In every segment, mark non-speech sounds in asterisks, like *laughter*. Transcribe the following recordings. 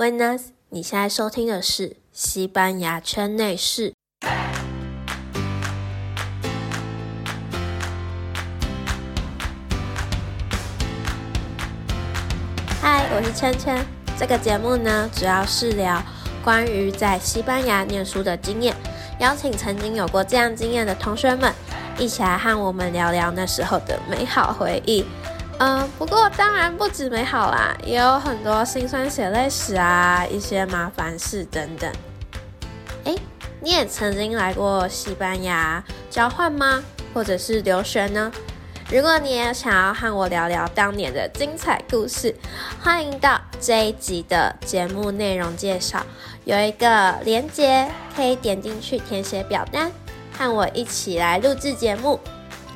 Buenas，你现在收听的是西班牙圈内事。嗨，我是圈圈。这个节目呢，主要是聊关于在西班牙念书的经验，邀请曾经有过这样经验的同学们，一起来和我们聊聊那时候的美好回忆。嗯，不过当然不止美好啦，也有很多辛酸血泪史啊，一些麻烦事等等。哎，你也曾经来过西班牙交换吗？或者是留学呢？如果你也想要和我聊聊当年的精彩故事，欢迎到这一集的节目内容介绍有一个连接，可以点进去填写表单，和我一起来录制节目。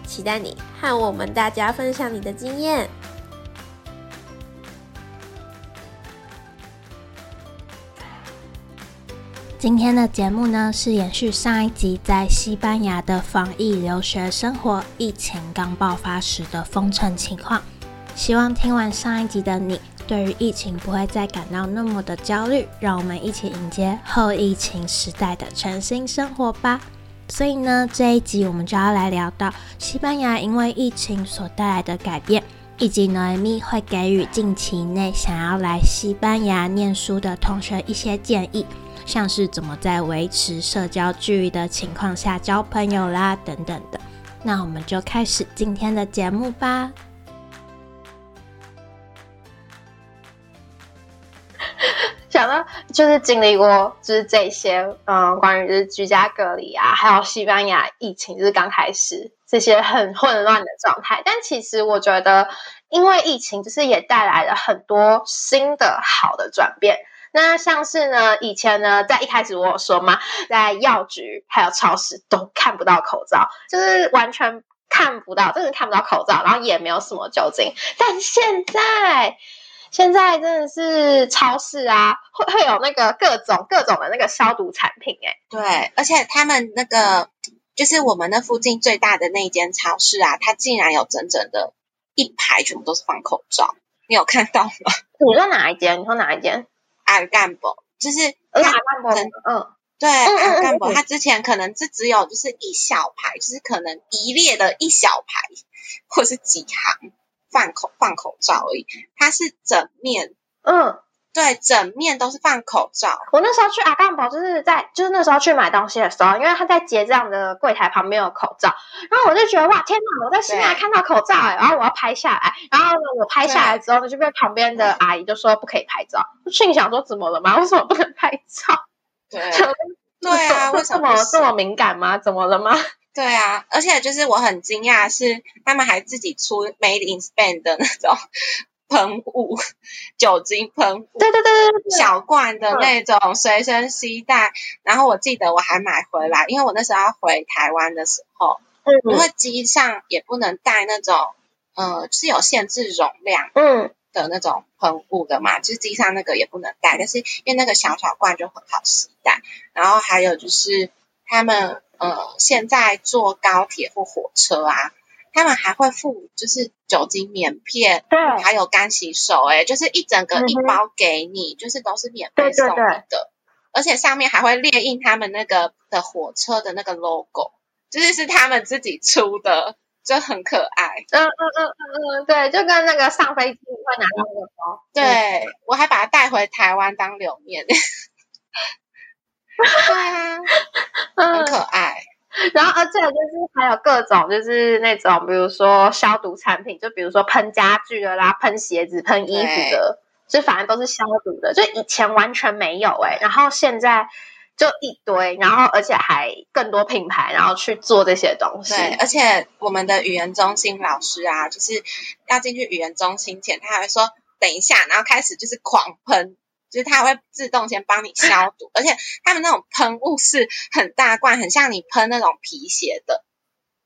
期待你和我们大家分享你的经验。今天的节目呢，是延续上一集在西班牙的防疫留学生活，疫情刚爆发时的封城情况。希望听完上一集的你，对于疫情不会再感到那么的焦虑。让我们一起迎接后疫情时代的全新生活吧。所以呢，这一集我们就要来聊到西班牙因为疫情所带来的改变，以及 Noemi 会给予近期内想要来西班牙念书的同学一些建议，像是怎么在维持社交距离的情况下交朋友啦，等等的。那我们就开始今天的节目吧。想到就是经历过，就是这些，嗯，关于就是居家隔离啊，还有西班牙疫情，就是刚开始这些很混乱的状态。但其实我觉得，因为疫情，就是也带来了很多新的好的转变。那像是呢，以前呢，在一开始我有说嘛，在药局还有超市都看不到口罩，就是完全看不到，真的看不到口罩，然后也没有什么酒精。但现在。现在真的是超市啊，会会有那个各种各种的那个消毒产品，哎，对，而且他们那个就是我们那附近最大的那一间超市啊，它竟然有整整的一排全部都是放口罩，你有看到吗？你说哪一间？你说哪一间？阿干博，就是阿干博，嗯，对，阿干博，他之前可能是只有就是一小排，就是可能一列的一小排，或是几行。放口放口罩而已，它是整面，嗯，对，整面都是放口罩。我那时候去阿干堡，就是在就是那时候去买东西的时候，因为他在结账的柜台旁边有口罩，然后我就觉得哇，天哪！我在新来看到口罩哎，然后我要拍下来，然后呢，我拍下来之后呢，就被旁边的阿姨就说不可以拍照。心想说怎么了吗？*laughs* 为什么不能拍照？对，*laughs* 对啊，为什么这么敏感吗？怎么了吗？对啊，而且就是我很惊讶，是他们还自己出 Made in Spain 的那种 *laughs* 喷雾，酒精喷雾，对对对对，小罐的那种随身携带。然后我记得我还买回来，因为我那时候要回台湾的时候，因为机上也不能带那种，呃，是有限制容量，嗯，的那种喷雾的嘛，就是机上那个也不能带。但是因为那个小小罐就很好携带，然后还有就是他们。呃，现在坐高铁或火车啊，他们还会附就是酒精棉片，对，还有干洗手，哎，就是一整个一包给你，就是都是免费送你的，而且上面还会列印他们那个的火车的那个 logo，就是是他们自己出的，就很可爱。嗯嗯嗯嗯嗯，对，就跟那个上飞机会拿到那个包，对我还把它带回台湾当留念。对 *laughs* 啊，很可爱。然后，而且就是还有各种，就是那种，比如说消毒产品，就比如说喷家具的啦，喷鞋子、喷衣服的，就反正都是消毒的。就以前完全没有哎，然后现在就一堆，然后而且还更多品牌，然后去做这些东西。对，而且我们的语言中心老师啊，就是要进去语言中心前，他还会说等一下，然后开始就是狂喷。就是它会自动先帮你消毒，而且他们那种喷雾是很大罐，很像你喷那种皮鞋的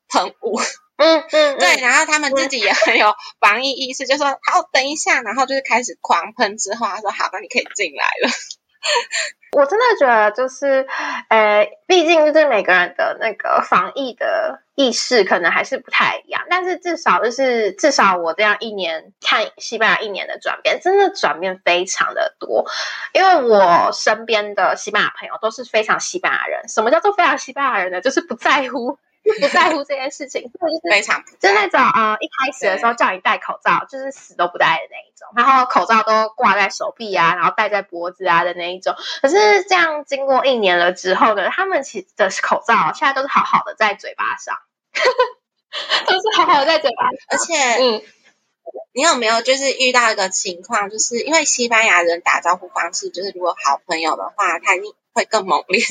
喷雾。嗯嗯，对，然后他们自己也很有防疫意识，就说好等一下，然后就是开始狂喷之后，他说好，那你可以进来了。*laughs* 我真的觉得就是，呃，毕竟就是每个人的那个防疫的意识可能还是不太一样，但是至少就是至少我这样一年看西班牙一年的转变，真的转变非常的多。因为我身边的西班牙朋友都是非常西班牙人。什么叫做非常西班牙人呢？就是不在乎。不在乎这件事情，就是非常就那种呃，一开始的时候叫你戴口罩，就是死都不戴的那一种，然后口罩都挂在手臂啊，然后戴在脖子啊的那一种。可是这样经过一年了之后呢，他们其的口罩现在都是好好的在嘴巴上，*laughs* 都是好好的在嘴巴，而且嗯。你有没有就是遇到一个情况，就是因为西班牙人打招呼方式，就是如果好朋友的话，他一定会更猛烈，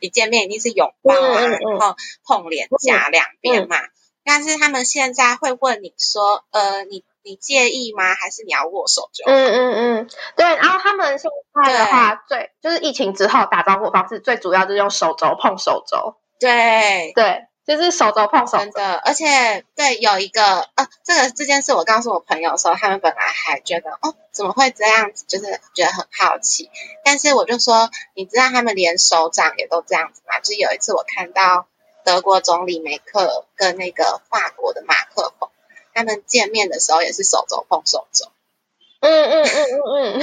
一见面一定是拥抱啊，然后碰脸颊两边嘛。但是他们现在会问你说，呃，你你介意吗？还是你要握手就？嗯嗯嗯，对。然后他们现在的话，最就是疫情之后打招呼方式最主要就是用手肘碰手肘。对对。就是手肘碰手，真的，而且对有一个呃，这个这件事我告诉我朋友的时候，他们本来还觉得哦，怎么会这样子，就是觉得很好奇。但是我就说，你知道他们连手掌也都这样子吗？就是有一次我看到德国总理梅克跟那个法国的马克龙，他们见面的时候也是手肘碰手肘。嗯嗯嗯嗯嗯，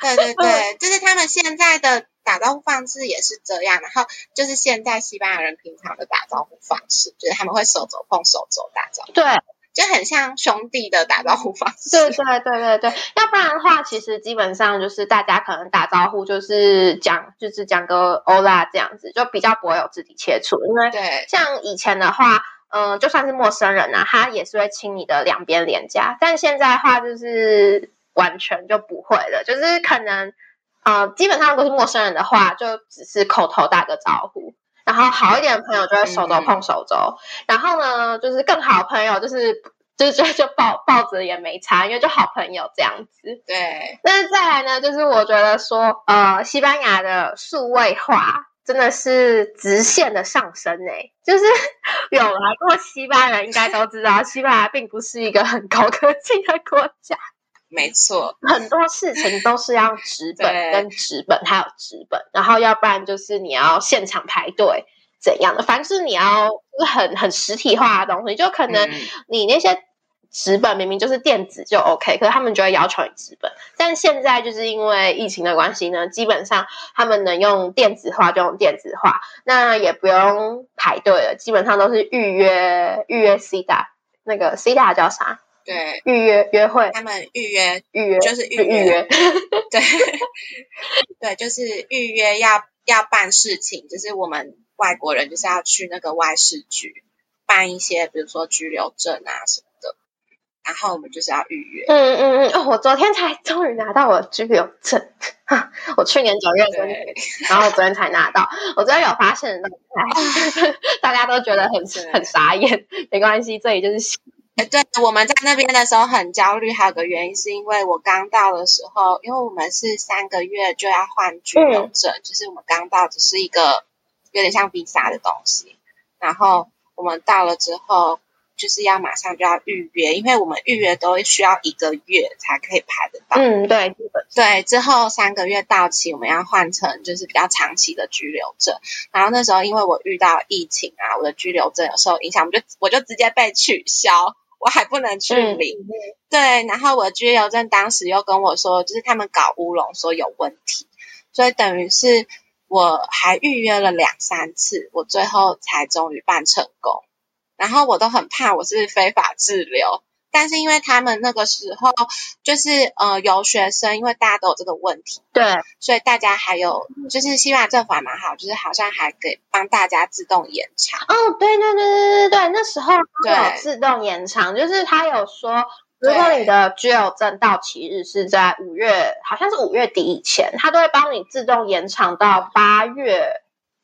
对对对，就是他们现在的。打招呼方式也是这样，然后就是现在西班牙人平常的打招呼方式，就是他们会手肘碰手肘打招呼，对，就很像兄弟的打招呼方式。对对对对对，要不然的话，其实基本上就是大家可能打招呼就是讲就是讲个 Hola 这样子，就比较不会有肢体接触，因为对，像以前的话，嗯，就算是陌生人啊，他也是会亲你的两边脸颊，但现在的话就是完全就不会了，就是可能。呃，基本上如果是陌生人的话，就只是口头打个招呼，然后好一点的朋友就会手肘碰手肘，然后呢，就是更好的朋友就是就是就就抱抱着也没差，因为就好朋友这样子。对。那再来呢，就是我觉得说，呃，西班牙的数位化真的是直线的上升诶，就是 *laughs* 有来过西班牙人应该都知道，西班牙并不是一个很高科技的国家。没错，很多事情都是要纸本跟纸本，还有纸本，然后要不然就是你要现场排队怎样的，凡是你要很很实体化的东西，就可能你那些纸本明明就是电子就 OK，可是他们就会要求你纸本。但现在就是因为疫情的关系呢，基本上他们能用电子化就用电子化，那也不用排队了，基本上都是预约预约 C 大那个 C 大叫啥？对，预约约会，他们预约预约就是预约，*laughs* 对。*laughs* 对，就是预约要要办事情，就是我们外国人就是要去那个外事局办一些，比如说居留证啊什么的，然后我们就是要预约。嗯嗯嗯，哦，我昨天才终于拿到我居留证，我去年九月份，然后我昨天才拿到，我昨天有发现，*laughs* 大家都觉得很很傻眼，没关系，这里就是。对，我们在那边的时候很焦虑，还有个原因是因为我刚到的时候，因为我们是三个月就要换居留证，就是我们刚到只是一个有点像 visa 的东西，然后我们到了之后就是要马上就要预约，因为我们预约都需要一个月才可以排得到。嗯，对，对，之后三个月到期，我们要换成就是比较长期的居留证，然后那时候因为我遇到疫情啊，我的居留证有受影响，我就我就直接被取消。我还不能去领，对，然后我居留证当时又跟我说，就是他们搞乌龙，说有问题，所以等于是我还预约了两三次，我最后才终于办成功。然后我都很怕我是非法滞留。但是因为他们那个时候就是呃有学生，因为大家都有这个问题，对，所以大家还有就是西班牙政府还蛮好，就是好像还给帮大家自动延长。哦，对对对对对对，那时候有自动延长，就是他有说，如果你的居留证到期日是在五月，好像是五月底以前，他都会帮你自动延长到八月，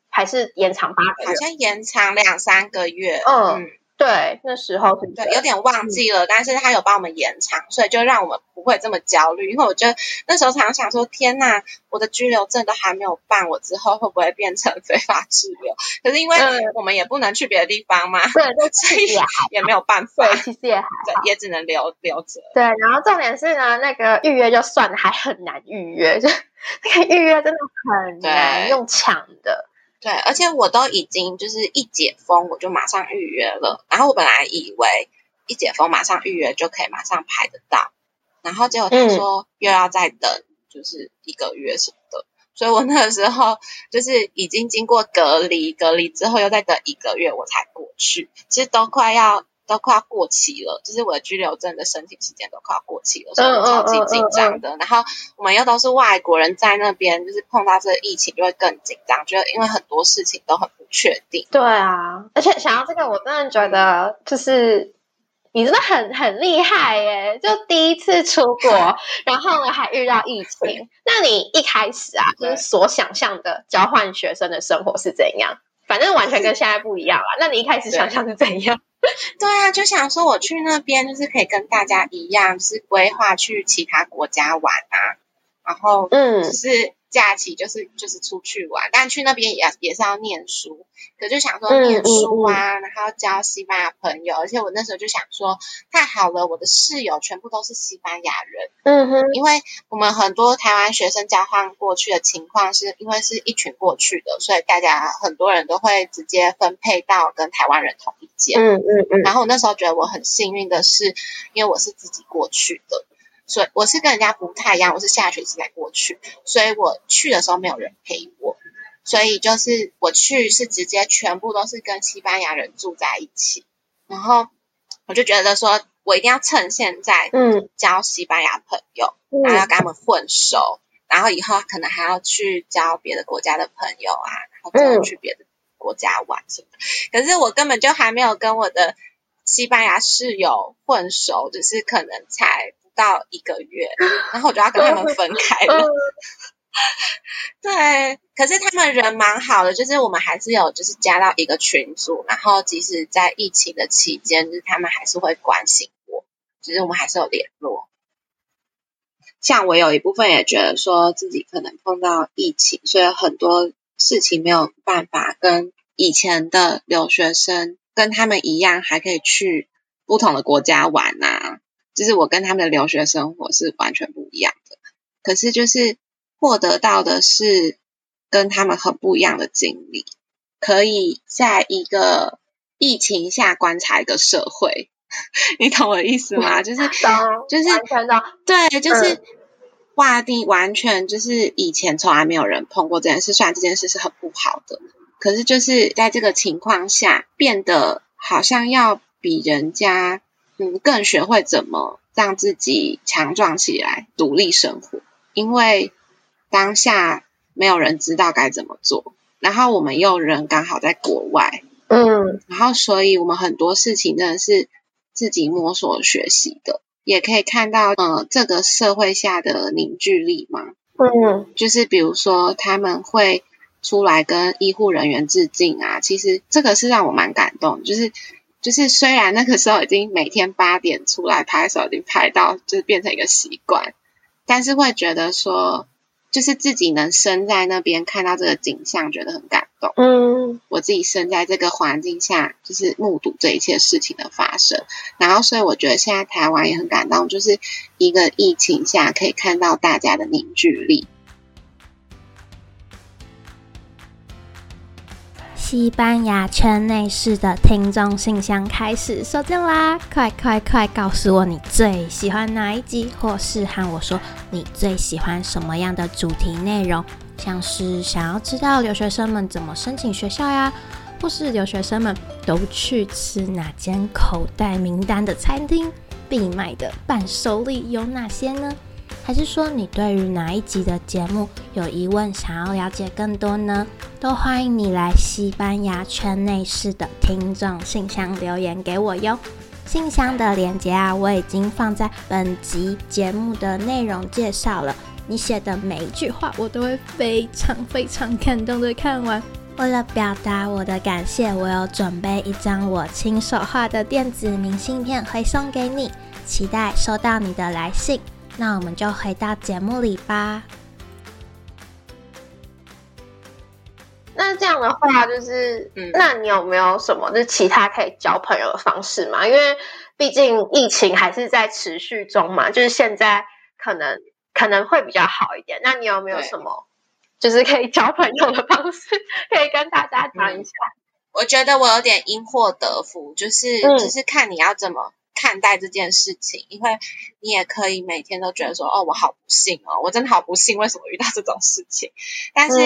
还是延长八个月？好像延长两三个月。嗯。对，那时候是对，有点忘记了，但是他有帮我们延长，所以就让我们不会这么焦虑。因为我觉得那时候常常想说，天呐，我的居留证都还没有办，我之后会不会变成非法滞留？可是因为我们也不能去别的地方嘛，对，所以也没有办法，其实也还对，也只能留留着。对，然后重点是呢，那个预约就算了，还很难预约，就 *laughs* 那个预约真的很难用抢的。对，而且我都已经就是一解封，我就马上预约了。然后我本来以为一解封马上预约就可以马上排得到，然后结果他说又要再等，就是一个月什么的。所以我那个时候就是已经经过隔离，隔离之后又再等一个月我才过去，其实都快要。都快要过期了，就是我的居留证的申请时间都快要过期了，所以我超级紧张的。然后我们又都是外国人在那边，就是碰到这个疫情就会更紧张，觉得因为很多事情都很不确定。对啊，而且想到这个，我真的觉得就是你真的很很厉害耶！就第一次出国，*laughs* 然后呢还遇到疫情，那你一开始啊，就是所想象的交换学生的生活是怎样？反正完全跟现在不一样了。那你一开始想象是怎样？*laughs* 对啊，就想说我去那边就是可以跟大家一样，是规划去其他国家玩啊，然后嗯，就是。假期就是就是出去玩，但去那边也也是要念书，可就想说念书啊，然后交西班牙朋友，而且我那时候就想说，太好了，我的室友全部都是西班牙人，嗯哼，因为我们很多台湾学生交换过去的情况，是因为是一群过去的，所以大家很多人都会直接分配到跟台湾人同一间，嗯嗯嗯，然后我那时候觉得我很幸运的是，因为我是自己过去的。所以我是跟人家不太一样，我是下学期才过去，所以我去的时候没有人陪我，所以就是我去是直接全部都是跟西班牙人住在一起，然后我就觉得说我一定要趁现在，嗯，交西班牙朋友，然后要跟他们混熟，然后以后可能还要去交别的国家的朋友啊，然后去别的国家玩什么的，可是我根本就还没有跟我的西班牙室友混熟，只是可能才不。到一个月，然后我就要跟他们分开了。*laughs* 对，可是他们人蛮好的，就是我们还是有就是加到一个群组，然后即使在疫情的期间，就是他们还是会关心我，就是我们还是有联络。像我有一部分也觉得说自己可能碰到疫情，所以很多事情没有办法跟以前的留学生跟他们一样，还可以去不同的国家玩啊。就是我跟他们的留学生活是完全不一样的，可是就是获得到的是跟他们很不一样的经历，可以在一个疫情下观察一个社会，*laughs* 你懂我的意思吗？就是 *laughs* 就是对，就是哇地完全就是以前从来没有人碰过这件事，虽然这件事是很不好的，可是就是在这个情况下变得好像要比人家。嗯，更学会怎么让自己强壮起来，独立生活。因为当下没有人知道该怎么做，然后我们又人刚好在国外，嗯，然后所以我们很多事情真的是自己摸索学习的，也可以看到，呃，这个社会下的凝聚力嘛，嗯，就是比如说他们会出来跟医护人员致敬啊，其实这个是让我蛮感动，就是。就是虽然那个时候已经每天八点出来拍手，已经拍到就是变成一个习惯，但是会觉得说，就是自己能生在那边看到这个景象，觉得很感动。嗯，我自己生在这个环境下，就是目睹这一切事情的发生，然后所以我觉得现在台湾也很感动，就是一个疫情下可以看到大家的凝聚力。西班牙圈内市的听众信箱开始收件啦！快快快，告诉我你最喜欢哪一集，或是和我说你最喜欢什么样的主题内容，像是想要知道留学生们怎么申请学校呀，或是留学生们都去吃哪间口袋名单的餐厅，必买的伴手礼有哪些呢？还是说你对于哪一集的节目有疑问，想要了解更多呢？都欢迎你来西班牙圈内市的听众信箱留言给我哟。信箱的链接啊，我已经放在本集节目的内容介绍了。你写的每一句话，我都会非常非常感动的看完。为了表达我的感谢，我有准备一张我亲手画的电子明信片回送给你，期待收到你的来信。那我们就回到节目里吧。那这样的话，就是，嗯，那你有没有什么就是其他可以交朋友的方式嘛？因为毕竟疫情还是在持续中嘛，就是现在可能可能会比较好一点。那你有没有什么？就是可以交朋友的方式，*laughs* 可以跟大家讲一下。我觉得我有点因祸得福，就是只是看你要怎么。看待这件事情，因为你也可以每天都觉得说，哦，我好不幸哦，我真的好不幸，为什么遇到这种事情？但是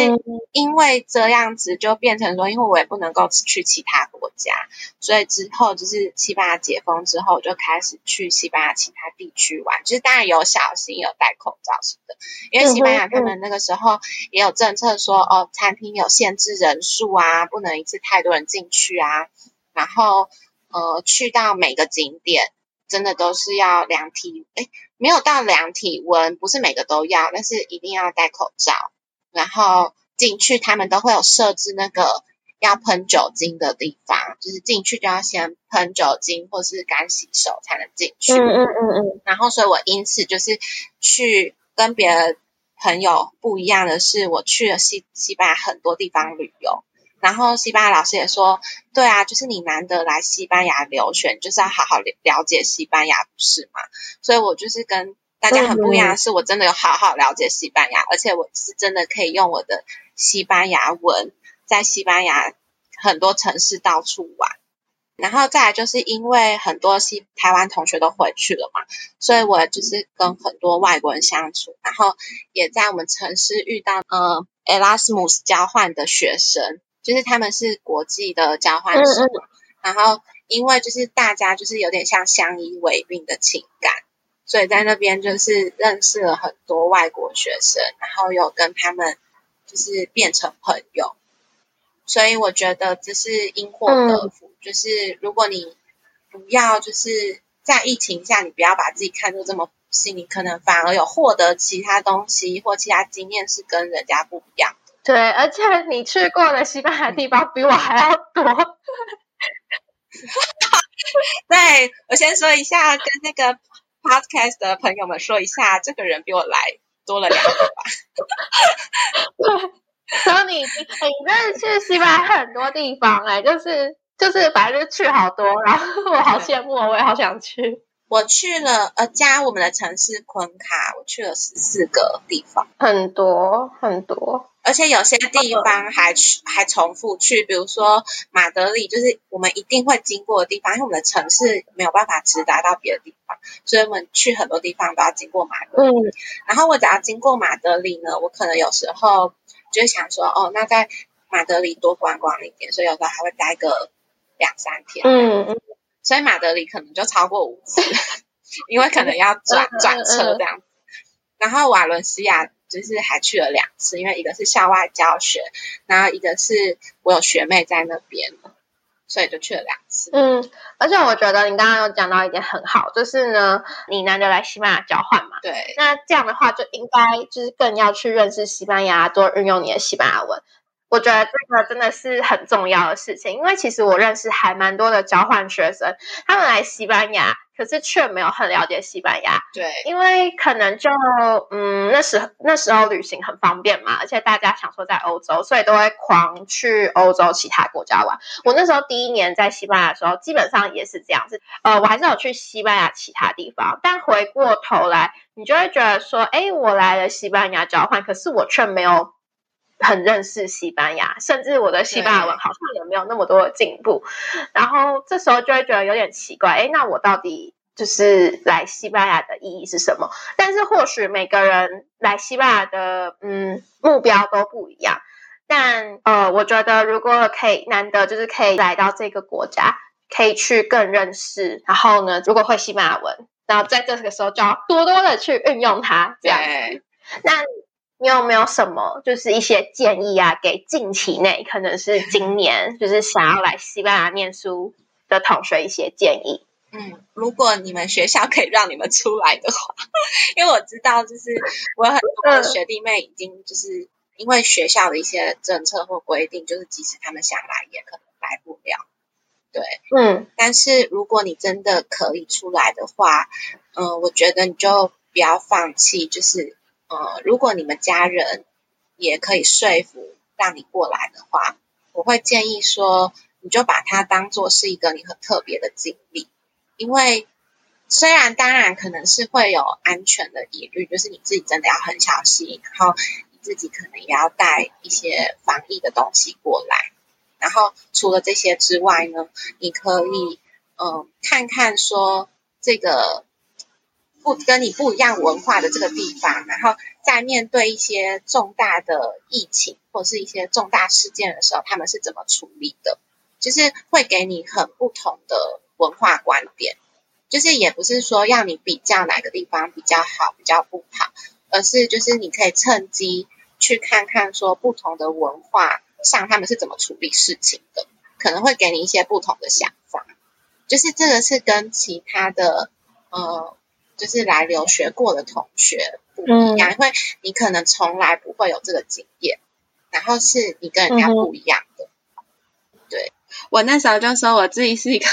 因为这样子，就变成说，因为我也不能够去其他国家，所以之后就是西班牙解封之后，就开始去西班牙其他地区玩，就是当然有小心，有戴口罩什么的。因为西班牙他们那个时候也有政策说，哦，餐厅有限制人数啊，不能一次太多人进去啊，然后。呃，去到每个景点，真的都是要量体，哎，没有到量体温，不是每个都要，但是一定要戴口罩。然后进去，他们都会有设置那个要喷酒精的地方，就是进去就要先喷酒精或是干洗手才能进去。嗯嗯嗯嗯。然后，所以我因此就是去跟别的朋友不一样的是，我去了西西班牙很多地方旅游。然后西班牙老师也说，对啊，就是你难得来西班牙留学，就是要好好了解西班牙，不是吗？所以我就是跟大家很不一样，是我真的有好好了解西班牙，而且我是真的可以用我的西班牙文在西班牙很多城市到处玩。然后再来就是因为很多西台湾同学都回去了嘛，所以我就是跟很多外国人相处，然后也在我们城市遇到呃 Erasmus 交换的学生。就是他们是国际的交换生，然后因为就是大家就是有点像相依为命的情感，所以在那边就是认识了很多外国学生，然后有跟他们就是变成朋友，所以我觉得这是因祸得福，就是如果你不要就是在疫情下，你不要把自己看作这么不幸，你可能反而有获得其他东西或其他经验是跟人家不一样。对，而且你去过的西班牙地方比我还要多。*laughs* 对我先说一下，跟那个 podcast 的朋友们说一下，这个人比我来多了两个吧。*laughs* 然后你你真的去西班牙很多地方哎，就是就是反正就去好多，然后我好羡慕，我也好想去。我去了呃，加我们的城市昆卡，我去了十四个地方，很多很多。而且有些地方还去还重复去，比如说马德里，就是我们一定会经过的地方，因为我们的城市没有办法直达到别的地方，所以我们去很多地方都要经过马德里。嗯，然后我只要经过马德里呢，我可能有时候就想说，哦，那在马德里多观光一点，所以有时候还会待个两三天。嗯嗯，所以马德里可能就超过五次，因为可能要转转车这样子。然后瓦伦西亚。就是还去了两次，因为一个是校外教学，然后一个是我有学妹在那边，所以就去了两次。嗯，而且我觉得你刚刚有讲到一点很好，就是呢，你难得来西班牙交换嘛，对，那这样的话就应该就是更要去认识西班牙，多运用你的西班牙文。我觉得这个真的是很重要的事情，因为其实我认识还蛮多的交换学生，他们来西班牙，可是却没有很了解西班牙。对，因为可能就嗯，那时那时候旅行很方便嘛，而且大家想说在欧洲，所以都会狂去欧洲其他国家玩。我那时候第一年在西班牙的时候，基本上也是这样子。呃，我还是有去西班牙其他地方，但回过头来，你就会觉得说，哎，我来了西班牙交换，可是我却没有。很认识西班牙，甚至我的西班牙文好像也没有那么多的进步。然后这时候就会觉得有点奇怪，哎，那我到底就是来西班牙的意义是什么？但是或许每个人来西班牙的嗯目标都不一样。但呃，我觉得如果可以难得就是可以来到这个国家，可以去更认识。然后呢，如果会西班牙文，然后在这个时候就要多多的去运用它。这样，那。你有没有什么就是一些建议啊？给近期内可能是今年就是想要来西班牙念书的同学一些建议。嗯，如果你们学校可以让你们出来的话，*laughs* 因为我知道就是我有很多的学弟妹已经就是因为学校的一些政策或规定，就是即使他们想来，也可能来不了。对，嗯，但是如果你真的可以出来的话，嗯，我觉得你就不要放弃。就是，呃，如果你们家人也可以说服让你过来的话，我会建议说，你就把它当做是一个你很特别的经历。因为虽然当然可能是会有安全的疑虑，就是你自己真的要很小心，然后你自己可能也要带一些防疫的东西过来。然后除了这些之外呢，你可以嗯看看说这个不跟你不一样文化的这个地方，然后在面对一些重大的疫情或是一些重大事件的时候，他们是怎么处理的？就是会给你很不同的文化观点，就是也不是说要你比较哪个地方比较好，比较不好，而是就是你可以趁机去看看说不同的文化。上他们是怎么处理事情的，可能会给你一些不同的想法。就是这个是跟其他的呃，就是来留学过的同学不一样，因为你可能从来不会有这个经验，然后是你跟人家不一样的。对我那时候就说我自己是一个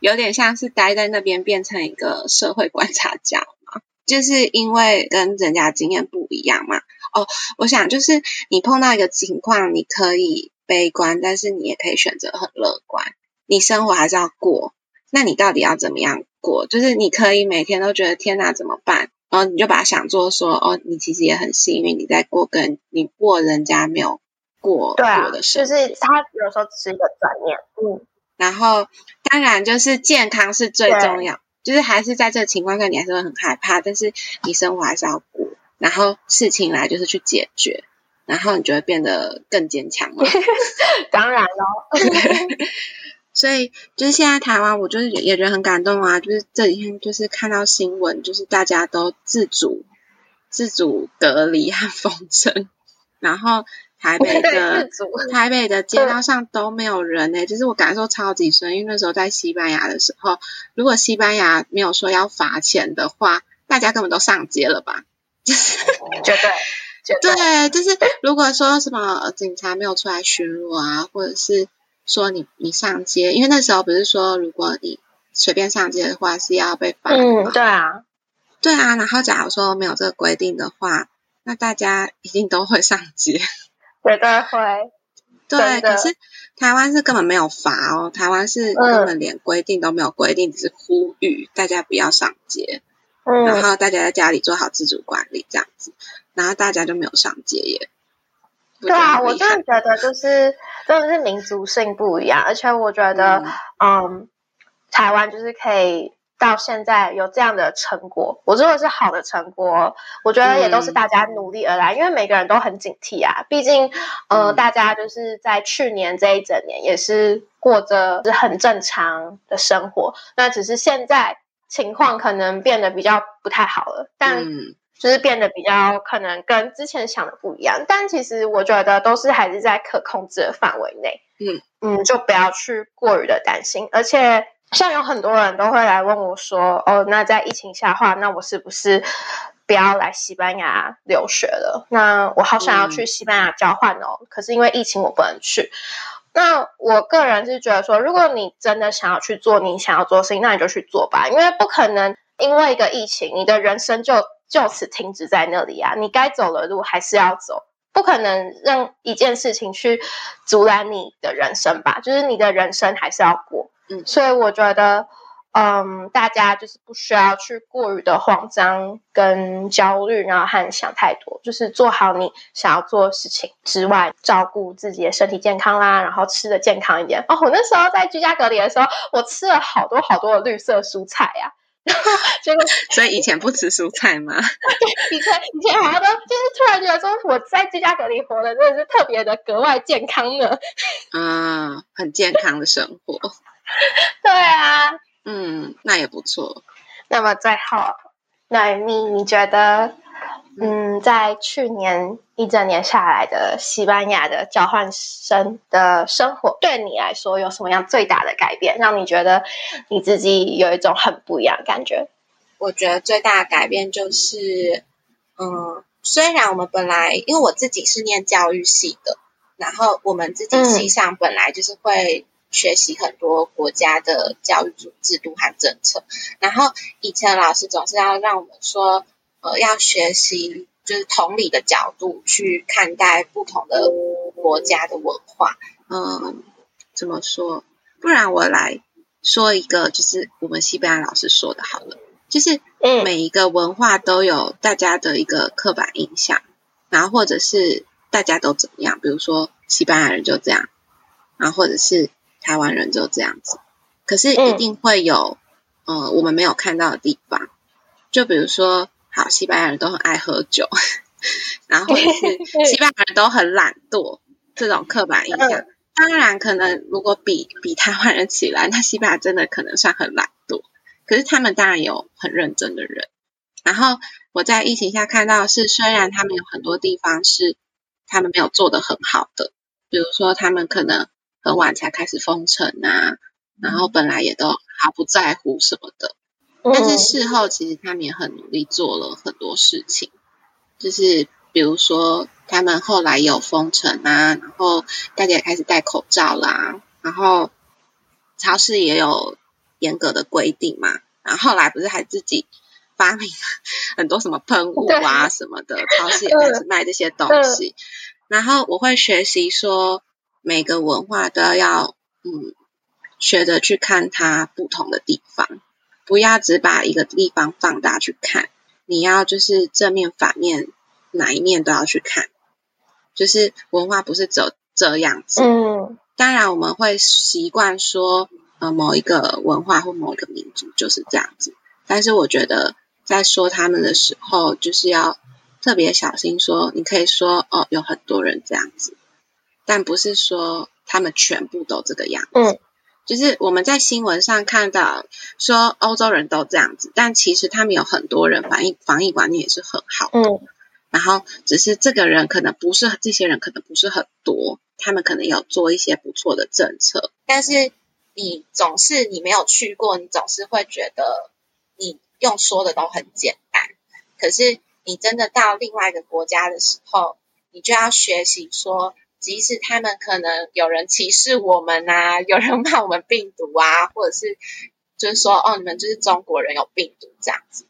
有点像是待在那边变成一个社会观察家嘛，就是因为跟人家经验不一样嘛。哦，我想就是你碰到一个情况，你可以悲观，但是你也可以选择很乐观。你生活还是要过，那你到底要怎么样过？就是你可以每天都觉得天哪怎么办？然后你就把它想做说，哦，你其实也很幸运，你在过跟你过人家没有过过的事。就是他有时候只是一个转念，嗯。然后当然就是健康是最重要，就是还是在这个情况下你还是会很害怕，但是你生活还是要过。然后事情来就是去解决，然后你就会变得更坚强了。*laughs* 当然了，*laughs* 所以就是现在台湾，我就是也觉得很感动啊。就是这几天就是看到新闻，就是大家都自主自主隔离和封城，然后台北的台北的街道上都没有人呢。就是我感受超级深，因为那时候在西班牙的时候，如果西班牙没有说要罚钱的话，大家根本都上街了吧。绝对，对，就是如果说什么警察没有出来巡逻啊，或者是说你你上街，因为那时候不是说如果你随便上街的话是要被罚嗯，对啊，对啊。然后假如说没有这个规定的话，那大家一定都会上街，绝对会。对，可是台湾是根本没有罚哦，台湾是根本连规定都没有规定，只是呼吁大家不要上街。然后大家在家里做好自主管理，这样子，然后大家就没有上街耶。对啊，我真的觉得就是真的是民族性不一样，而且我觉得，嗯，台湾就是可以到现在有这样的成果，我说的是好的成果，我觉得也都是大家努力而来，因为每个人都很警惕啊，毕竟，呃，大家就是在去年这一整年也是过着是很正常的生活，那只是现在。情况可能变得比较不太好了，但就是变得比较可能跟之前想的不一样。但其实我觉得都是还是在可控制的范围内。嗯嗯，就不要去过于的担心。而且像有很多人都会来问我说：“哦，那在疫情下话，那我是不是不要来西班牙留学了？那我好想要去西班牙交换哦，可是因为疫情我不能去。”那我个人是觉得说，如果你真的想要去做你想要做的事情，那你就去做吧，因为不可能因为一个疫情，你的人生就就此停止在那里啊！你该走的路还是要走，不可能让一件事情去阻拦你的人生吧？就是你的人生还是要过，嗯，所以我觉得。嗯，大家就是不需要去过于的慌张跟焦虑，然后和想太多，就是做好你想要做的事情之外，照顾自己的身体健康啦，然后吃的健康一点。哦，我那时候在居家隔离的时候，我吃了好多好多的绿色蔬菜呀，*laughs* 结果 *laughs* 所以以前不吃蔬菜吗？以前以前好像都就是突然觉得说我在居家隔离活的真的是特别的格外健康呢。嗯，很健康的生活。*laughs* 对啊。嗯，那也不错。那么最后，那你你觉得，嗯，在去年一整年下来的西班牙的交换生的生活，对你来说有什么样最大的改变，让你觉得你自己有一种很不一样的感觉？我觉得最大的改变就是，嗯，虽然我们本来因为我自己是念教育系的，然后我们自己系上本来就是会学习很多国家的教育制度和政策，然后以前老师总是要让我们说，呃，要学习就是同理的角度去看待不同的国家的文化。嗯，怎么说？不然我来说一个，就是我们西班牙老师说的好了。就是每一个文化都有大家的一个刻板印象，然后或者是大家都怎么样，比如说西班牙人就这样，然后或者是台湾人就这样子。可是一定会有呃我们没有看到的地方，就比如说好西班牙人都很爱喝酒，然后也是 *laughs* 西班牙人都很懒惰这种刻板印象。当然可能如果比比台湾人起来，那西班牙真的可能算很懒惰。可是他们当然有很认真的人，然后我在疫情下看到是，虽然他们有很多地方是他们没有做的很好的，比如说他们可能很晚才开始封城啊，然后本来也都毫不在乎什么的，但是事后其实他们也很努力做了很多事情，就是比如说他们后来有封城啊，然后大家也开始戴口罩啦，然后超市也有。严格的规定嘛，然后后来不是还自己发明很多什么喷雾啊什么的，超市也开始卖这些东西。然后我会学习说，每个文化都要嗯学着去看它不同的地方，不要只把一个地方放大去看，你要就是正面反面哪一面都要去看，就是文化不是只有这样子。嗯，当然我们会习惯说。呃，某一个文化或某一个民族就是这样子，但是我觉得在说他们的时候，就是要特别小心说，你可以说哦，有很多人这样子，但不是说他们全部都这个样子。嗯，就是我们在新闻上看到说欧洲人都这样子，但其实他们有很多人防疫防疫管理也是很好的。嗯，然后只是这个人可能不是这些人可能不是很多，他们可能有做一些不错的政策，但是。你总是你没有去过，你总是会觉得你用说的都很简单。可是你真的到另外一个国家的时候，你就要学习说，即使他们可能有人歧视我们啊，*laughs* 有人骂我们病毒啊，或者是就是说哦，你们就是中国人有病毒这样子。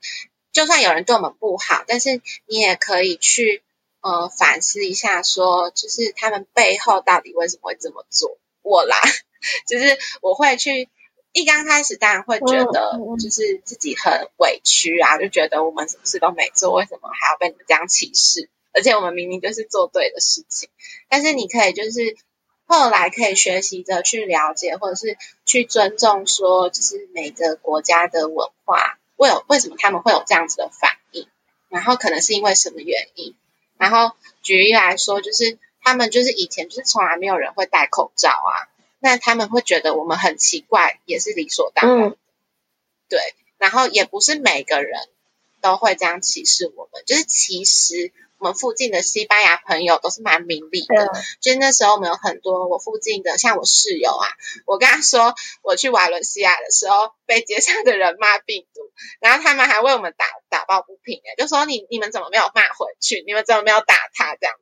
就算有人对我们不好，但是你也可以去呃反思一下，说就是他们背后到底为什么会这么做。我啦。*laughs* 就是我会去一刚开始当然会觉得就是自己很委屈啊，就觉得我们什么事都没做，为什么还要被你们这样歧视？而且我们明明就是做对的事情。但是你可以就是后来可以学习着去了解，或者是去尊重，说就是每个国家的文化为有为什么他们会有这样子的反应，然后可能是因为什么原因。然后举例来说，就是他们就是以前就是从来没有人会戴口罩啊。那他们会觉得我们很奇怪，也是理所当然。对，然后也不是每个人都会这样歧视我们。就是其实我们附近的西班牙朋友都是蛮明理的。就是那时候我们有很多我附近的，像我室友啊，我跟他说我去瓦伦西亚的时候被街上的人骂病毒，然后他们还为我们打打抱不平，哎，就说你你们怎么没有骂回去？你们怎么没有打他这样？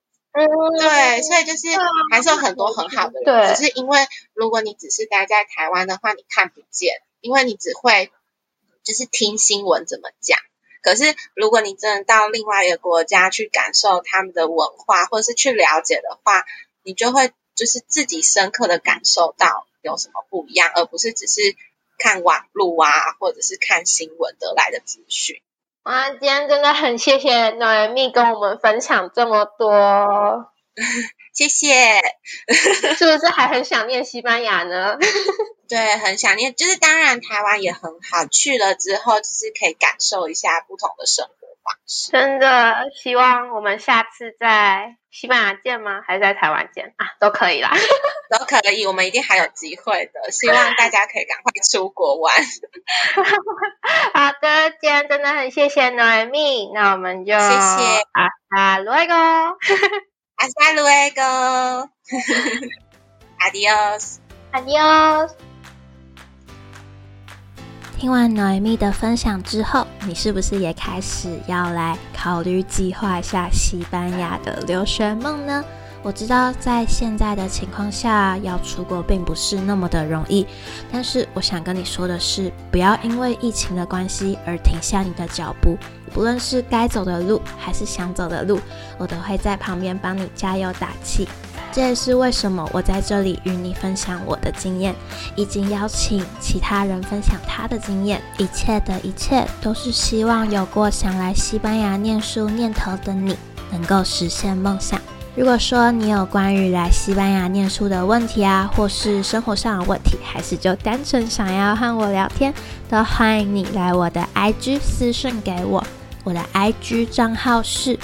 对，所以就是还是有很多很好的人，只是因为如果你只是待在台湾的话，你看不见，因为你只会就是听新闻怎么讲。可是如果你真的到另外一个国家去感受他们的文化，或者是去了解的话，你就会就是自己深刻的感受到有什么不一样，而不是只是看网路啊，或者是看新闻得来的资讯。哇，今天真的很谢谢暖蜜跟我们分享这么多，*laughs* 谢谢，*laughs* 是不是还很想念西班牙呢？*laughs* 对，很想念，就是当然台湾也很好，去了之后就是可以感受一下不同的生活方式。真的希望我们下次在西班牙见吗？还是在台湾见啊？都可以啦，*laughs* 都可以，我们一定还有机会的。希望大家可以赶快出国玩。好的，今天真的很谢谢 Noemi，那我们就谢谢啊啊，luego，hasta luego，adios，adios。*laughs* 听完 Noemi 的分享之后，你是不是也开始要来考虑计划一下西班牙的留学梦呢？我知道在现在的情况下要出国并不是那么的容易，但是我想跟你说的是，不要因为疫情的关系而停下你的脚步。不论是该走的路还是想走的路，我都会在旁边帮你加油打气。这也是为什么我在这里与你分享我的经验，以及邀请其他人分享他的经验。一切的一切都是希望有过想来西班牙念书念头的你能够实现梦想。如果说你有关于来西班牙念书的问题啊，或是生活上的问题，还是就单纯想要和我聊天，都欢迎你来我的 IG 私信给我。我的 IG 账号是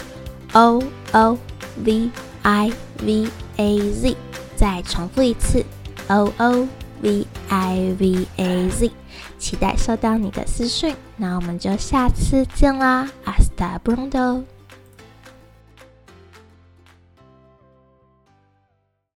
O O V I V。A Z，再重复一次，O O V I V A Z，期待收到你的私讯，那我们就下次见啦，Hasta pronto。